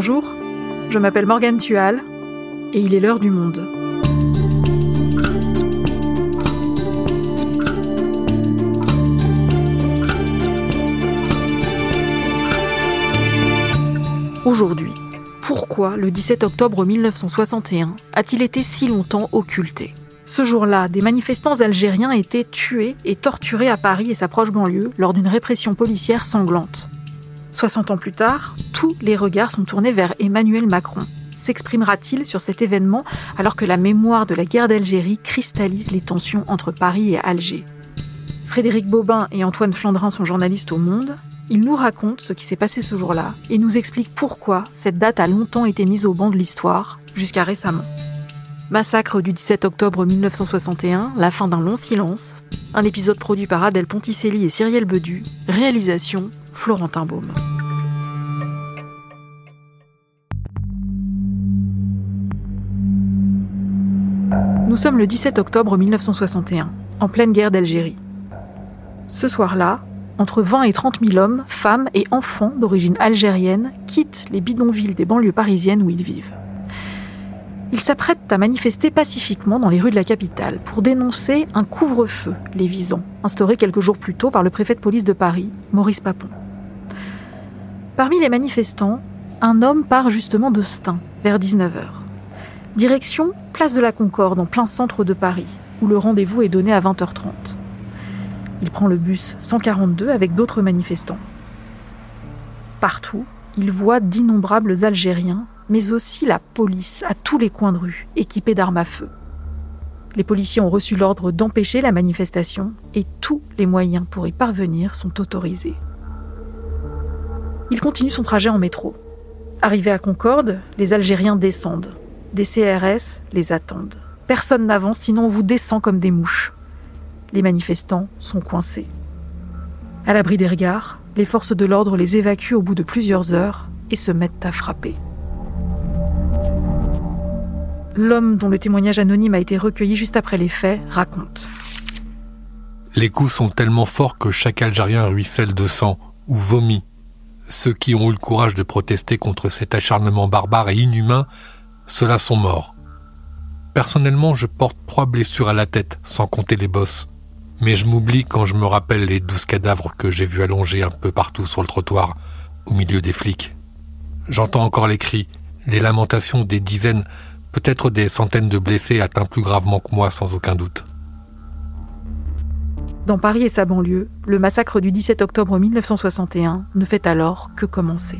Bonjour, je m'appelle Morgane Tual et il est l'heure du monde. Aujourd'hui, pourquoi le 17 octobre 1961 a-t-il été si longtemps occulté? Ce jour-là, des manifestants algériens étaient tués et torturés à Paris et sa proche banlieue lors d'une répression policière sanglante. 60 ans plus tard, tous les regards sont tournés vers Emmanuel Macron. S'exprimera-t-il sur cet événement alors que la mémoire de la guerre d'Algérie cristallise les tensions entre Paris et Alger? Frédéric Bobin et Antoine Flandrin sont journalistes au Monde. Ils nous racontent ce qui s'est passé ce jour-là et nous expliquent pourquoi cette date a longtemps été mise au banc de l'histoire, jusqu'à récemment. Massacre du 17 octobre 1961, la fin d'un long silence, un épisode produit par Adèle Ponticelli et Cyrielle Bedu, réalisation Florentin Baume. Nous sommes le 17 octobre 1961, en pleine guerre d'Algérie. Ce soir-là, entre 20 et 30 000 hommes, femmes et enfants d'origine algérienne quittent les bidonvilles des banlieues parisiennes où ils vivent. Ils s'apprêtent à manifester pacifiquement dans les rues de la capitale pour dénoncer un couvre-feu les visant, instauré quelques jours plus tôt par le préfet de police de Paris, Maurice Papon. Parmi les manifestants, un homme part justement de Stein, vers 19h. Direction Place de la Concorde, en plein centre de Paris, où le rendez-vous est donné à 20h30. Il prend le bus 142 avec d'autres manifestants. Partout, il voit d'innombrables Algériens, mais aussi la police à tous les coins de rue, équipés d'armes à feu. Les policiers ont reçu l'ordre d'empêcher la manifestation et tous les moyens pour y parvenir sont autorisés. Il continue son trajet en métro. Arrivé à Concorde, les Algériens descendent. Des CRS les attendent. Personne n'avance, sinon on vous descend comme des mouches les manifestants sont coincés. À l'abri des regards, les forces de l'ordre les évacuent au bout de plusieurs heures et se mettent à frapper. L'homme dont le témoignage anonyme a été recueilli juste après les faits raconte. Les coups sont tellement forts que chaque Algérien ruisselle de sang ou vomit. Ceux qui ont eu le courage de protester contre cet acharnement barbare et inhumain, ceux-là sont morts. Personnellement, je porte trois blessures à la tête, sans compter les bosses. Mais je m'oublie quand je me rappelle les douze cadavres que j'ai vus allongés un peu partout sur le trottoir, au milieu des flics. J'entends encore les cris, les lamentations des dizaines, peut-être des centaines de blessés atteints plus gravement que moi sans aucun doute. Dans Paris et sa banlieue, le massacre du 17 octobre 1961 ne fait alors que commencer.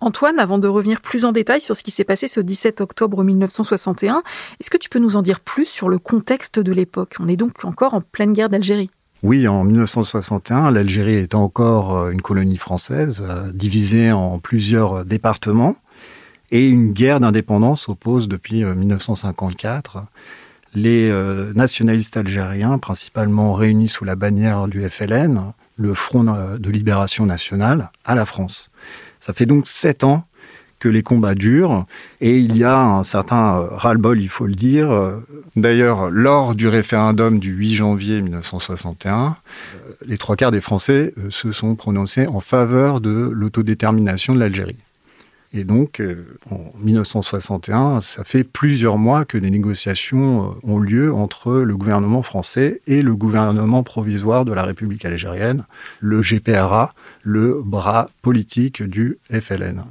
Antoine, avant de revenir plus en détail sur ce qui s'est passé ce 17 octobre 1961, est-ce que tu peux nous en dire plus sur le contexte de l'époque? On est donc encore en pleine guerre d'Algérie. Oui, en 1961, l'Algérie est encore euh, une colonie française, euh, divisée en plusieurs départements, et une guerre d'indépendance oppose depuis 1954 euh, les nationalistes algériens, principalement réunis sous la bannière du FLN, le Front de libération nationale, à la France. Ça fait donc sept ans que les combats durent et il y a un certain euh, ras-le-bol, il faut le dire. D'ailleurs, lors du référendum du 8 janvier 1961, euh, les trois quarts des Français euh, se sont prononcés en faveur de l'autodétermination de l'Algérie. Et donc, en 1961, ça fait plusieurs mois que des négociations ont lieu entre le gouvernement français et le gouvernement provisoire de la République algérienne, le GPRA, le bras politique du FLN.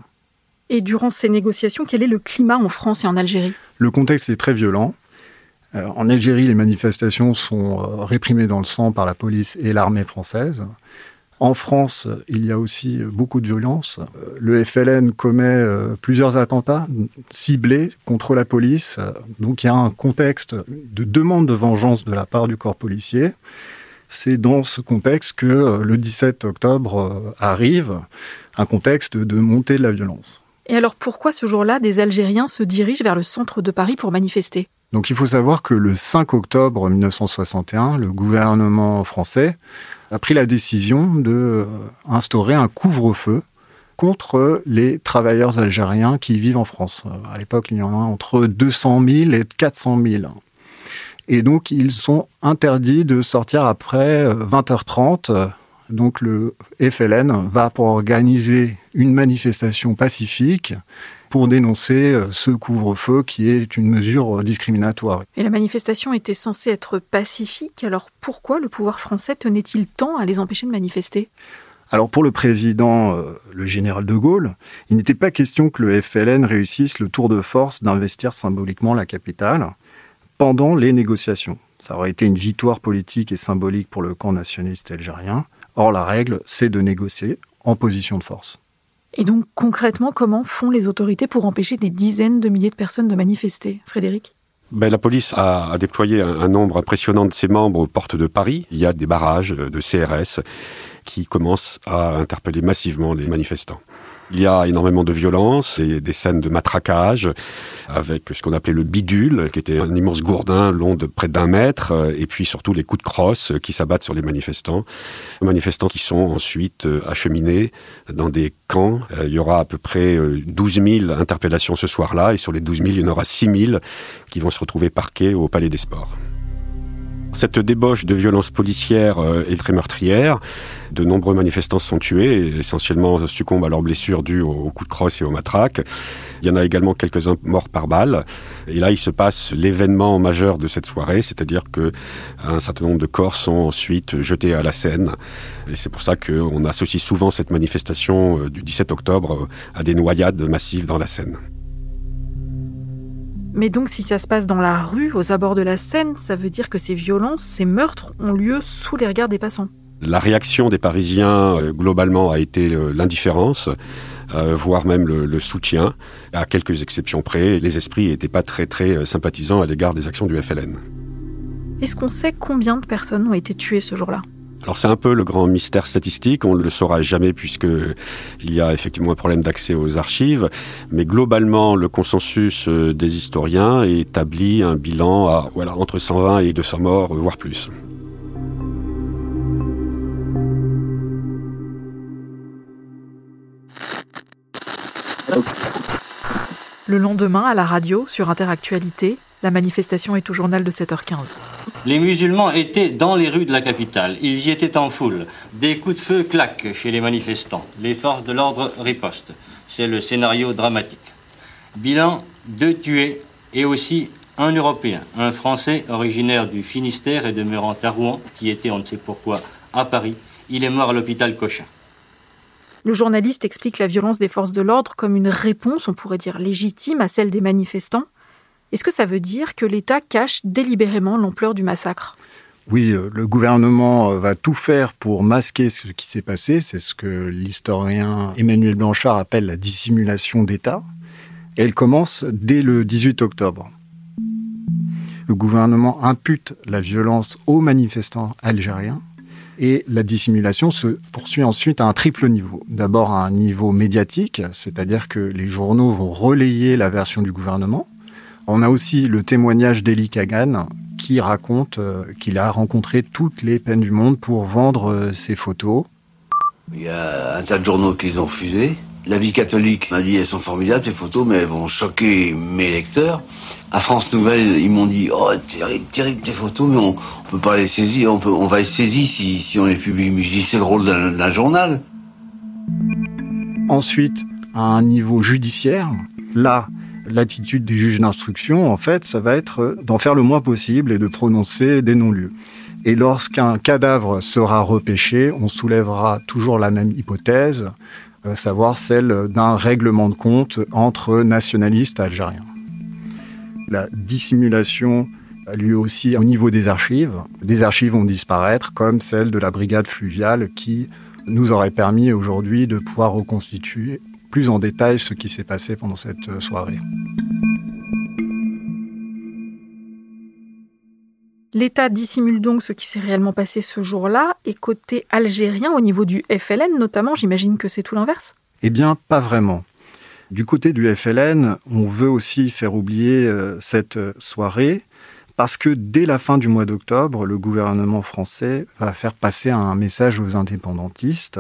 Et durant ces négociations, quel est le climat en France et en Algérie? Le contexte est très violent. Euh, en Algérie, les manifestations sont euh, réprimées dans le sang par la police et l'armée française. En France, il y a aussi beaucoup de violence. Euh, le FLN commet plusieurs attentats ciblés contre la police. Donc il y a un contexte de demande de vengeance de la part du corps policier. C'est dans ce contexte que euh, le 17 octobre euh, arrive, un contexte de montée de la violence. Et alors pourquoi ce jour-là, des Algériens se dirigent vers le centre de Paris pour manifester? Donc il faut savoir que le 5 octobre 1961, le gouvernement français a pris la décision de euh, instaurer un couvre-feu contre les travailleurs algériens qui vivent en France. À l'époque, il y en a entre 200 000 et 400 000. Et donc, ils sont interdits de sortir après 20h30 euh, Donc le FLN va pour organiser une manifestation pacifique pour dénoncer euh, ce couvre-feu qui est une mesure discriminatoire. Et la manifestation était censée être pacifique, alors pourquoi le pouvoir français tenait-il tant à les empêcher de manifester? Alors pour le président, euh, le général de Gaulle, il n'était pas question que le FLN réussisse le tour de force d'investir symboliquement la capitale pendant les négociations. Ça aurait été une victoire politique et symbolique pour le camp nationaliste algérien. Or, la règle, c'est de négocier en position de force. Et donc, concrètement, comment font les autorités pour empêcher des dizaines de milliers de personnes de manifester Frédéric? Ben, la police a, déployé un, nombre impressionnant de ses membres aux portes de Paris. Il y a des barrages de CRS qui commencent à interpeller massivement les manifestants. Il y a énormément de violence et des scènes de matraquage avec ce qu'on appelait le bidule, qui était un immense gourdin long de près d'un mètre, et puis surtout les coups de crosse qui s'abattent sur les manifestants. Manifestants qui sont ensuite euh, acheminés dans des camps. Euh, il y aura à peu près 12 euh, 000 interpellations ce soir-là, et sur les 12 000, il y en aura 6 000 qui vont se retrouver parqués au Palais des Sports. Cette débauche de violence policière euh, est très meurtrière. De nombreux manifestants sont tués, essentiellement succombent à leurs blessures dues aux coups de crosse et aux matraques. Il y en a également quelques-uns morts par balle. Et là, il se passe l'événement majeur de cette soirée, c'est-à-dire que un certain nombre de corps sont ensuite jetés à la Seine. Et c'est pour ça qu'on associe souvent cette manifestation euh, du 17 octobre à des noyades massives dans la Seine. Mais donc si ça se passe dans la rue, aux abords de la Seine, ça veut dire que ces violences, ces meurtres ont lieu sous les regards des passants. La réaction des Parisiens, euh, globalement, a été euh, l'indifférence, euh, voire même le, soutien. À quelques exceptions près, les esprits n'étaient pas très très sympathisants à l'égard des actions du FLN. Est-ce qu'on sait combien de personnes ont été tuées ce jour-là? Alors c'est un peu le grand mystère statistique, on ne le saura jamais puisque il y a effectivement un problème d'accès aux archives, mais globalement le consensus euh, des historiens établit un bilan à entre 120 et 200 morts voire plus. Le lendemain, à la radio, sur Interactualité, la manifestation est au journal de 7h15. Les musulmans étaient dans les rues de la capitale. Ils y étaient en foule. Des coups de feu claquent chez les manifestants. Les forces de l'ordre ripostent. C'est le scénario dramatique. Bilan deux tués et aussi un Européen, un Français originaire du Finistère et demeurant à Rouen, qui était, on ne sait pourquoi, à Paris. Il est mort à l'hôpital Cochin. Le journaliste explique la violence des forces de l'ordre comme une réponse, on pourrait dire légitime, à celle des manifestants. Est-ce que ça veut dire que l'État cache délibérément l'ampleur du massacre? Oui, euh, le gouvernement euh, va tout faire pour masquer ce qui s'est passé. C'est ce que l'historien Emmanuel Blanchard appelle la dissimulation d'État. Elle commence dès le 18 octobre. Le gouvernement impute la violence aux manifestants algériens et la dissimulation se poursuit ensuite à un triple niveau. D'abord à un niveau médiatique, c'est-à-dire que les journaux vont relayer la version du gouvernement. On a aussi le témoignage d'Eli Kagan qui raconte euh, qu'il a rencontré toutes les peines du monde pour vendre euh, ses photos. Il y a un tas de journaux qui les ont refusés. La vie catholique m'a dit elles sont formidables ces photos, mais elles vont choquer mes lecteurs. À France Nouvelle, ils m'ont dit oh terrible, terrible tes photos, mais on, ne peut pas les saisir, on, peut, on va les saisir si, si on les publie. Mais je dis c'est le rôle d'un journal. Ensuite, à un niveau judiciaire, là, l'attitude des juges d'instruction, en fait, ça va être d'en faire le moins possible et de prononcer des non-lieux. Et lorsqu'un cadavre sera repêché, on soulèvera toujours la même hypothèse, euh, savoir celle d'un règlement de compte entre nationalistes algériens. La dissimulation a lieu aussi au niveau des archives. Des archives vont disparaître, comme celle de la brigade fluviale qui nous aurait permis aujourd'hui de pouvoir reconstituer plus en détail ce qui s'est passé pendant cette euh, soirée. L'État dissimule donc ce qui s'est réellement passé ce jour-là, et côté algérien, au niveau du FLN notamment, j'imagine que c'est tout l'inverse? Eh bien, pas vraiment. Du côté du FLN, on veut aussi faire oublier euh, cette euh, soirée, parce que dès la fin du mois d'octobre, le gouvernement français va faire passer un message aux indépendantistes.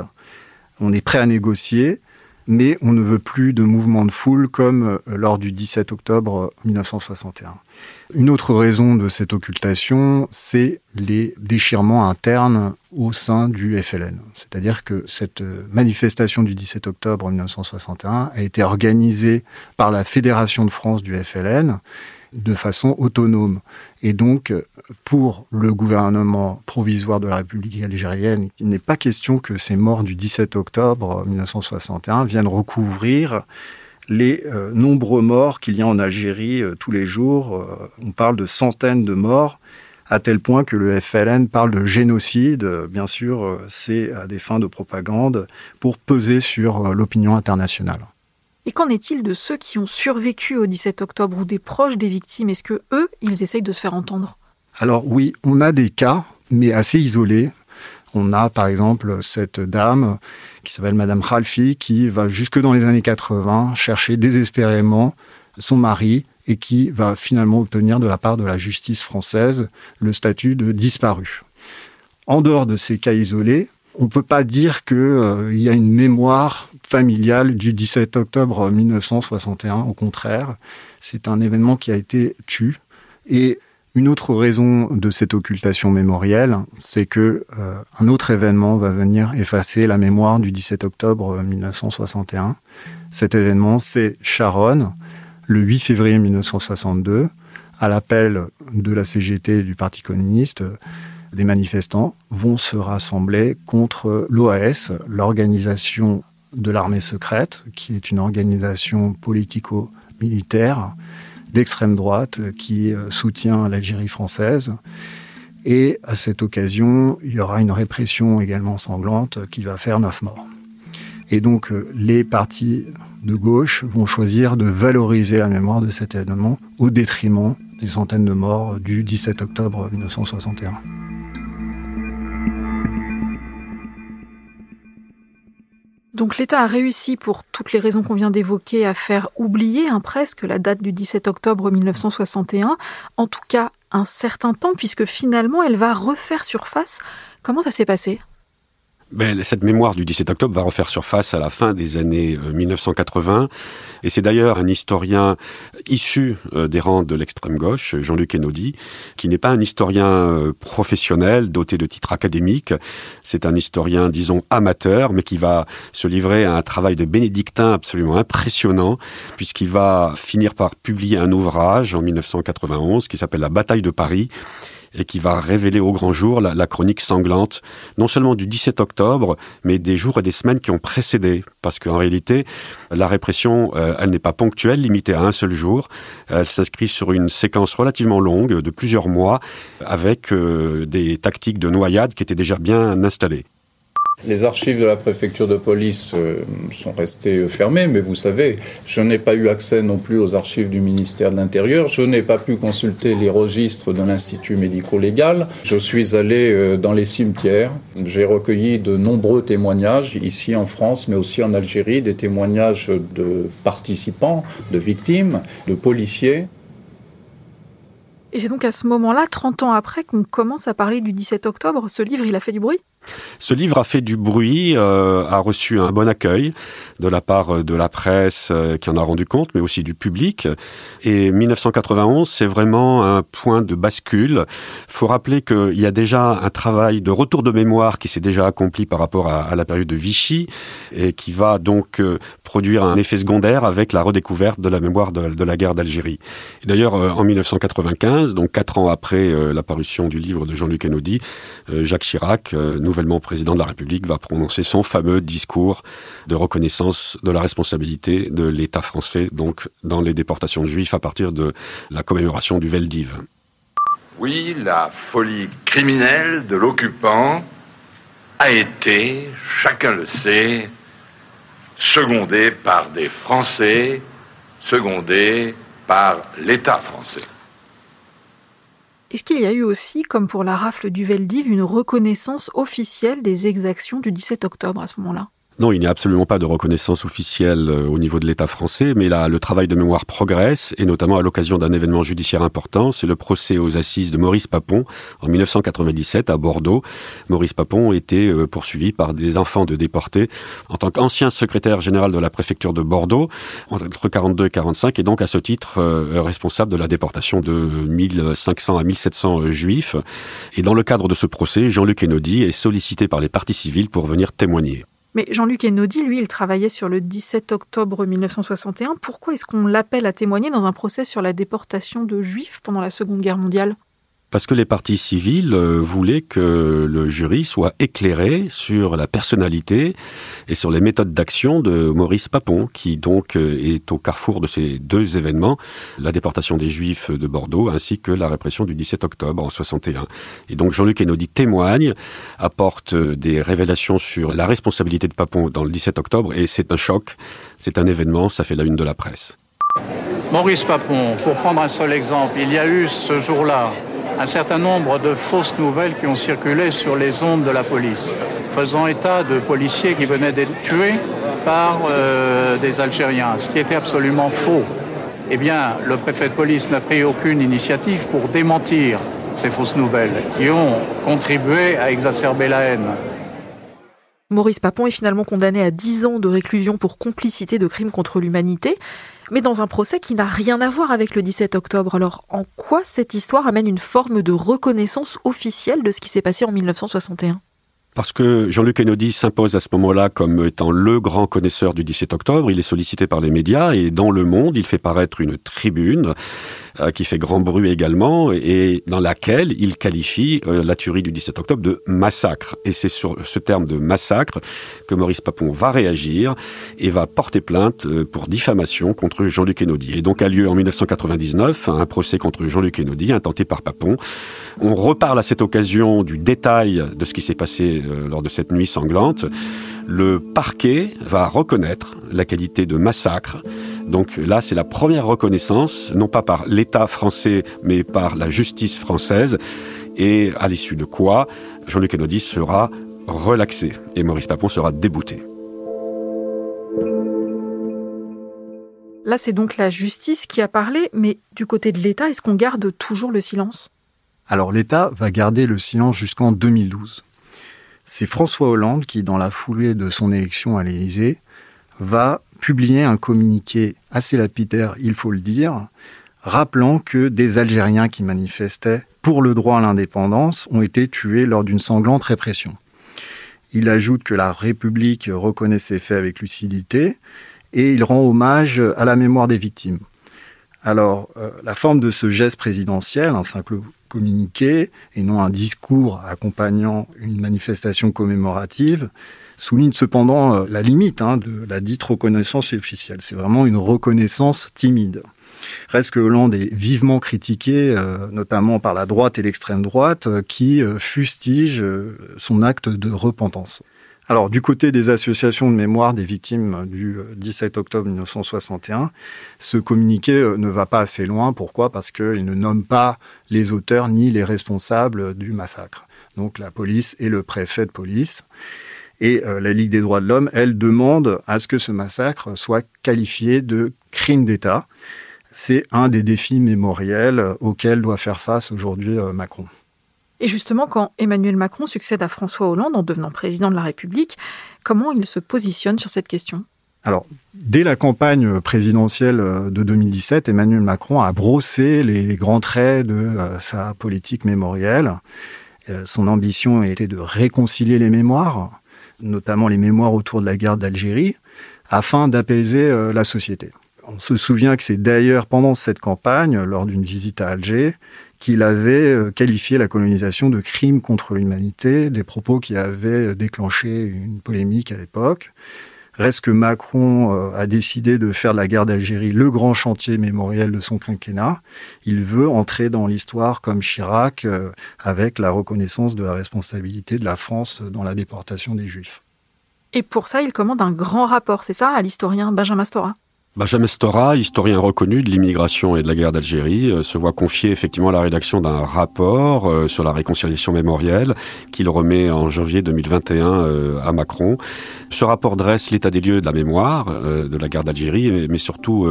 On est prêt à négocier, mais on ne veut plus de mouvements de foule comme lors du 17 octobre 1961. Une autre raison de cette occultation, c'est les déchirements internes au sein du FLN. C'est-à-dire que cette manifestation du 17 octobre 1961 a été organisée par la Fédération de France du FLN de façon autonome. Et donc, pour le gouvernement provisoire de la République algérienne, il n'est pas question que ces morts du 17 octobre 1961 viennent recouvrir les euh, nombreux morts qu'il y a en Algérie euh, tous les jours. Euh, on parle de centaines de morts, à tel point que le FLN parle de génocide. Bien sûr, c'est à des fins de propagande pour peser sur l'opinion internationale. Et qu'en est-il de ceux qui ont survécu au 17 octobre ou des proches des victimes? Est-ce que eux, ils essayent de se faire entendre? Alors oui, on a des cas, mais assez isolés. On a par exemple cette dame qui s'appelle Madame Khalfi qui va jusque dans les années 80 chercher désespérément son mari et qui va finalement obtenir de la part de la justice française le statut de disparu. En dehors de ces cas isolés, on ne peut pas dire qu'il euh, y a une mémoire familiale du 17 octobre 1961. Au contraire, c'est un événement qui a été tué. Et une autre raison de cette occultation mémorielle, c'est que euh, un autre événement va venir effacer la mémoire du 17 octobre 1961. Cet événement, c'est Sharon, le 8 février 1962, à l'appel de la CGT et du Parti communiste, des manifestants vont se rassembler contre l'OAS, l'organisation de l'armée secrète, qui est une organisation politico-militaire d'extrême droite qui euh, soutient l'Algérie française. Et à cette occasion, il y aura une répression également sanglante qui va faire neuf morts. Et donc, euh, les partis de gauche vont choisir de valoriser la mémoire de cet événement au détriment des centaines de morts du 17 octobre 1961. Donc l'État a réussi, pour toutes les raisons qu'on vient d'évoquer, à faire oublier hein, presque la date du 17 octobre 1961, en tout cas un certain temps, puisque finalement elle va refaire surface. Comment ça s'est passé? Ben, cette mémoire du 17 octobre va refaire surface à la fin des années 1980. Euh, Et c'est d'ailleurs un historien issu euh, des rangs de l'extrême gauche, Jean-Luc Enodi, qui n'est pas un historien euh, professionnel, doté de titres académiques. C'est un historien, disons, amateur, mais qui va se livrer à un travail de bénédictin absolument impressionnant, puisqu'il va finir par publier un ouvrage en 1991 qui s'appelle La bataille de Paris et qui va révéler au grand jour la, chronique sanglante, non seulement du 17 octobre, mais des jours et des semaines qui ont précédé. Parce qu'en réalité, la répression, euh, elle n'est pas ponctuelle, limitée à un seul jour. Elle s'inscrit sur une séquence relativement longue de plusieurs mois, avec euh, des tactiques de noyade qui étaient déjà bien installées. Les archives de la préfecture de police euh, sont restées euh, fermées, mais vous savez, je n'ai pas eu accès non plus aux archives du ministère de l'Intérieur. Je n'ai pas pu consulter les registres de l'Institut médico-légal. Je suis allé euh, dans les cimetières. J'ai recueilli de nombreux témoignages ici en France, mais aussi en Algérie, des témoignages de participants, de victimes, de policiers. Et c'est donc à ce moment-là, 30 ans après, qu'on commence à parler du 17 octobre. Ce livre, il a fait du bruit? Ce livre a fait du bruit, euh, a reçu un bon accueil de la part de la presse euh, qui en a rendu compte, mais aussi du public. Et 1991, c'est vraiment un point de bascule. Il faut rappeler qu'il y a déjà un travail de retour de mémoire qui s'est déjà accompli par rapport à, la période de Vichy et qui va donc euh, produire un effet secondaire avec la redécouverte de la mémoire de, la guerre d'Algérie. D'ailleurs, en 1995, donc quatre ans après la parution du livre de Jean-Luc Enodi, Jacques Chirac nous nouvellement président de la République, va prononcer son fameux discours de reconnaissance de la responsabilité de l'État français, donc dans les déportations de juifs à partir de la commémoration du Veldiv. Oui, la folie criminelle de l'occupant a été, chacun le sait, secondée par des Français, secondée par l'État français. Est-ce qu'il y a eu aussi, comme pour la rafle du Veldiv, une reconnaissance officielle des exactions du 17 octobre à ce moment-là? Non, il n'y a absolument pas de reconnaissance officielle euh, au niveau de l'État français, mais là, le travail de mémoire progresse, et notamment à l'occasion d'un événement judiciaire important, c'est le procès aux assises de Maurice Papon en 1997 à Bordeaux. Maurice Papon était euh, poursuivi par des enfants de déportés en tant qu'ancien secrétaire général de la préfecture de Bordeaux entre 42 et 45, et donc à ce titre euh, responsable de la déportation de 1500 à 1700 juifs. Et dans le cadre de ce procès, Jean-Luc Enodi est sollicité par les parties civiles pour venir témoigner. Mais Jean-Luc Enaudi, lui, il travaillait sur le 17 octobre 1961. Pourquoi est-ce qu'on l'appelle à témoigner dans un procès sur la déportation de juifs pendant la Seconde Guerre mondiale? Parce que les partis civils euh, voulaient que le jury soit éclairé sur la personnalité et sur les méthodes d'action de Maurice Papon, qui donc euh, est au carrefour de ces deux événements, la déportation des Juifs de Bordeaux ainsi que la répression du 17 octobre en 61. Et donc Jean-Luc Enaudi témoigne, apporte euh, des révélations sur la responsabilité de Papon dans le 17 octobre, et c'est un choc, c'est un événement, ça fait la une de la presse. Maurice Papon, pour prendre un seul exemple, il y a eu ce jour-là un certain nombre de fausses nouvelles qui ont circulé sur les ondes de la police, faisant état de policiers qui venaient d'être tués par euh, des Algériens, ce qui était absolument faux. Eh bien, le préfet de police n'a pris aucune initiative pour démentir ces fausses nouvelles qui ont contribué à exacerber la haine. Maurice Papon est finalement condamné à 10 ans de réclusion pour complicité de crimes contre l'humanité mais dans un procès qui n'a rien à voir avec le 17 octobre. Alors en quoi cette histoire amène une forme de reconnaissance officielle de ce qui s'est passé en 1961 parce que Jean-Luc Kennedy s'impose à ce moment-là comme étant le grand connaisseur du 17 octobre. Il est sollicité par les médias et dans le monde, il fait paraître une tribune qui fait grand bruit également et dans laquelle il qualifie euh, la tuerie du 17 octobre de massacre. Et c'est sur ce terme de massacre que Maurice Papon va réagir et va porter plainte euh, pour diffamation contre Jean-Luc Kennedy. Et donc a lieu en 1999 un procès contre Jean-Luc Kennedy intenté par Papon. On reparle à cette occasion du détail de ce qui s'est passé lors de cette nuit sanglante. Le parquet va reconnaître la qualité de massacre donc là, c'est la première reconnaissance, non pas par l'État français, mais par la justice française, et à l'issue de quoi Jean-Luc Kennedy sera relaxé et Maurice Papon sera débouté. Là, c'est donc la justice qui a parlé, mais du côté de l'État, est-ce qu'on garde toujours le silence? Alors l'État va garder le silence jusqu'en 2012. C'est François Hollande qui, dans la foulée de son élection à l'Élysée, va publié un communiqué assez lapidaire, il faut le dire, rappelant que des Algériens qui manifestaient pour le droit à l'indépendance ont été tués lors d'une sanglante répression. Il ajoute que la République reconnaît ces faits avec lucidité et il rend hommage à la mémoire des victimes. Alors, euh, la forme de ce geste présidentiel, un simple communiqué et non un discours accompagnant une manifestation commémorative, souligne cependant euh, la limite hein, de la dite reconnaissance officielle. C'est vraiment une reconnaissance timide. Reste que Hollande est vivement critiqué, euh, notamment par la droite et l'extrême droite, euh, qui fustige son acte de repentance. Alors, du côté des associations de mémoire des victimes du 17 octobre 1961, ce communiqué ne va pas assez loin. Pourquoi? Parce qu'il ne nomme pas les auteurs ni les responsables du massacre. Donc, la police et le préfet de police. Et euh, la Ligue des droits de l'homme, elle, demande à ce que ce massacre soit qualifié de crime d'État. C'est un des défis mémoriels auxquels doit faire face aujourd'hui euh, Macron. Et justement, quand Emmanuel Macron succède à François Hollande en devenant président de la République, comment il se positionne sur cette question? Alors, dès la campagne présidentielle euh, de 2017, Emmanuel Macron a brossé les grands traits de sa politique mémorielle. Son ambition était de réconcilier les mémoires, notamment les mémoires autour de la guerre d'Algérie, afin d'apaiser euh, la société. On se souvient que c'est d'ailleurs pendant cette campagne, lors d'une visite à Alger, qu'il avait euh, qualifié la colonisation de crime contre l'humanité, des propos qui avaient déclenché une polémique à l'époque. Reste que Macron euh, a décidé de faire de la guerre d'Algérie le grand chantier mémoriel de son quinquennat. Il veut entrer dans l'histoire comme Chirac euh, avec la reconnaissance de la responsabilité de la France dans la déportation des Juifs. Et pour ça, il commande un grand rapport, c'est ça, à l'historien Benjamin Stora? Benjamin Stora, historien reconnu de l'immigration et de la guerre d'Algérie, euh, se voit confier effectivement la rédaction d'un rapport euh, sur la réconciliation mémorielle qu'il remet en janvier 2021 euh, à Macron. Ce rapport dresse l'état des lieux de la mémoire de la guerre d'Algérie, mais surtout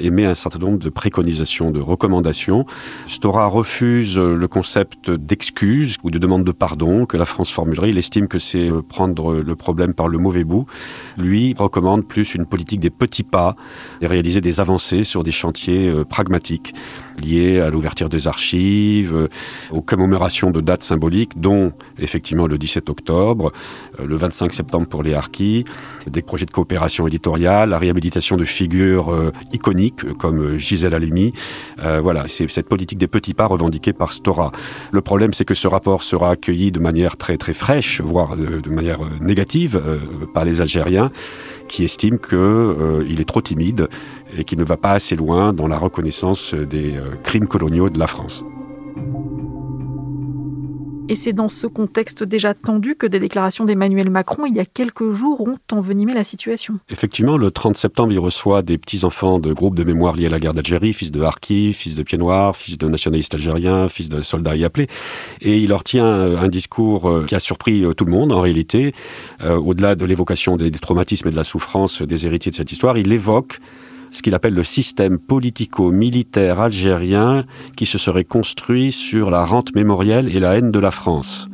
émet un certain nombre de préconisations, de recommandations. Stora refuse le concept d'excuse ou de demande de pardon que la France formulerait. Il estime que c'est prendre le problème par le mauvais bout. Lui recommande plus une politique des petits pas et réaliser des avancées sur des chantiers euh, pragmatiques liés à l'ouverture des archives, euh, aux commémorations de dates symboliques, dont effectivement le 17 octobre, euh, le 25 septembre pour les harkis, des projets de coopération éditoriale, la réhabilitation de figures iconiques comme Gisèle Halimi. voilà, c'est cette politique des petits pas revendiquée par Stora. Le problème, c'est que ce rapport sera accueilli de manière très très fraîche, voire de manière négative par les Algériens qui estime qu'il euh, est trop timide et qu'il ne va pas assez loin dans la reconnaissance des euh, crimes coloniaux de la France. Et c'est dans ce contexte déjà tendu que des déclarations d'Emmanuel Macron il y a quelques jours ont envenimé la situation. Effectivement, le 30 septembre, il reçoit des petits-enfants de groupes de mémoire liés à la guerre d'Algérie, fils de Harki, fils de Pieds Noirs, fils de nationalistes algériens, fils de soldats y appelés. Et il leur tient un discours euh, qui a surpris euh, tout le monde, en réalité. Euh, au-delà de l'évocation des traumatismes et de la souffrance des héritiers de cette histoire, il évoque ce qu'il appelle le système politico-militaire algérien qui se serait construit sur la rente mémorielle et la haine de la France.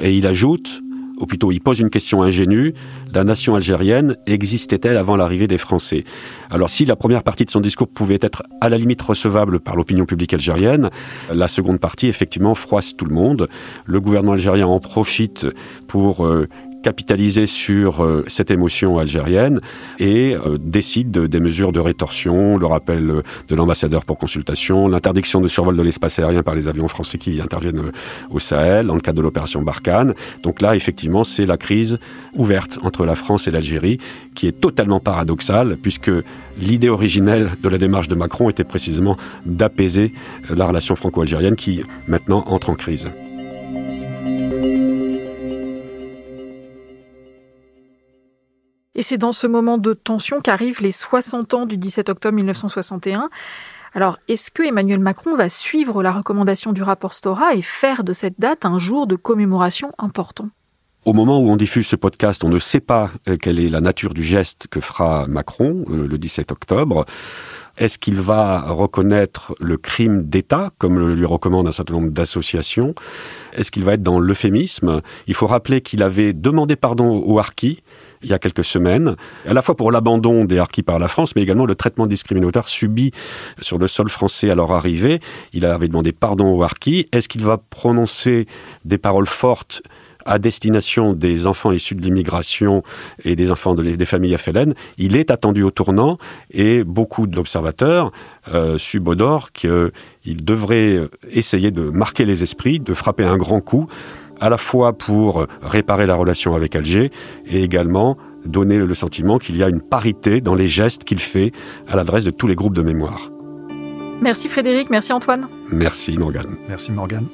Et il ajoute, ou plutôt il pose une question ingénue, la nation algérienne existait-elle avant l'arrivée des Français? Alors si la première partie de son discours pouvait être à la limite recevable par l'opinion publique algérienne, la seconde partie effectivement froisse tout le monde. Le gouvernement algérien en profite pour euh, capitaliser sur euh, cette émotion algérienne et euh, décide des mesures de rétorsion, le rappel euh, de l'ambassadeur pour consultation, l'interdiction de survol de l'espace aérien par les avions français qui interviennent au Sahel dans le cadre de l'opération Barkhane. Donc là, effectivement, c'est la crise ouverte entre la France et l'Algérie qui est totalement paradoxale puisque l'idée originelle de la démarche de Macron était précisément d'apaiser la relation franco-algérienne qui maintenant entre en crise. Et c'est dans ce moment de tension qu'arrivent les 60 ans du 17 octobre 1961. Alors, est-ce que Emmanuel Macron va suivre la recommandation du rapport Stora et faire de cette date un jour de commémoration important? Au moment où on diffuse ce podcast, on ne sait pas euh, quelle est la nature du geste que fera Macron euh, le 17 octobre. Est-ce qu'il va reconnaître le crime d'État, comme le lui recommande un certain nombre d'associations? Est-ce qu'il va être dans l'euphémisme? Il faut rappeler qu'il avait demandé pardon aux Harkis il y a quelques semaines, à la fois pour l'abandon des harkis par la France, mais également le traitement discriminatoire subi sur le sol français à leur arrivée. Il avait demandé pardon aux harkis. Est-ce qu'il va prononcer des paroles fortes à destination des enfants issus de l'immigration et des enfants des familles FLN, il est attendu au tournant et beaucoup d'observateurs euh, subodorent qu'il devrait essayer de marquer les esprits, de frapper un grand coup à la fois pour réparer la relation avec Alger et également donner le sentiment qu'il y a une parité dans les gestes qu'il fait à l'adresse de tous les groupes de mémoire. Merci Frédéric, merci Antoine. Merci Morgane. Merci Morgane.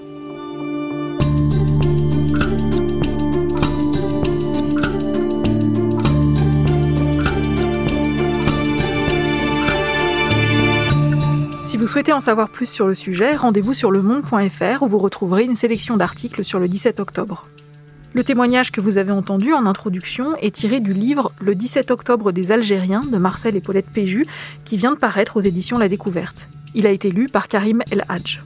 Souhaitez en savoir plus sur le sujet, rendez-vous sur lemonde.fr où vous retrouverez une sélection d'articles sur le 17 octobre. Le témoignage que vous avez entendu en introduction est tiré du livre Le 17 octobre des Algériens de Marcel et Paulette Péju, qui vient de paraître aux éditions La Découverte. Il a été lu par Karim El Hadj.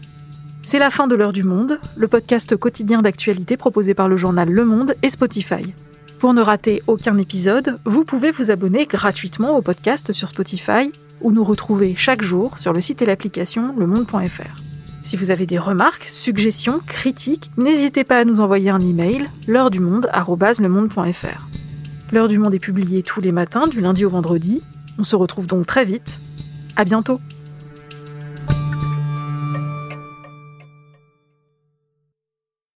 C'est la fin de l'heure du monde, le podcast quotidien d'actualité proposé par le journal Le Monde et Spotify. Pour ne rater aucun épisode, vous pouvez vous abonner gratuitement au podcast sur Spotify ou nous retrouver chaque jour sur le site et l'application lemonde.fr. Si vous avez des remarques, suggestions, critiques, n'hésitez pas à nous envoyer un email l'heure du monde L'heure du monde est publiée tous les matins du lundi au vendredi. On se retrouve donc très vite. À bientôt.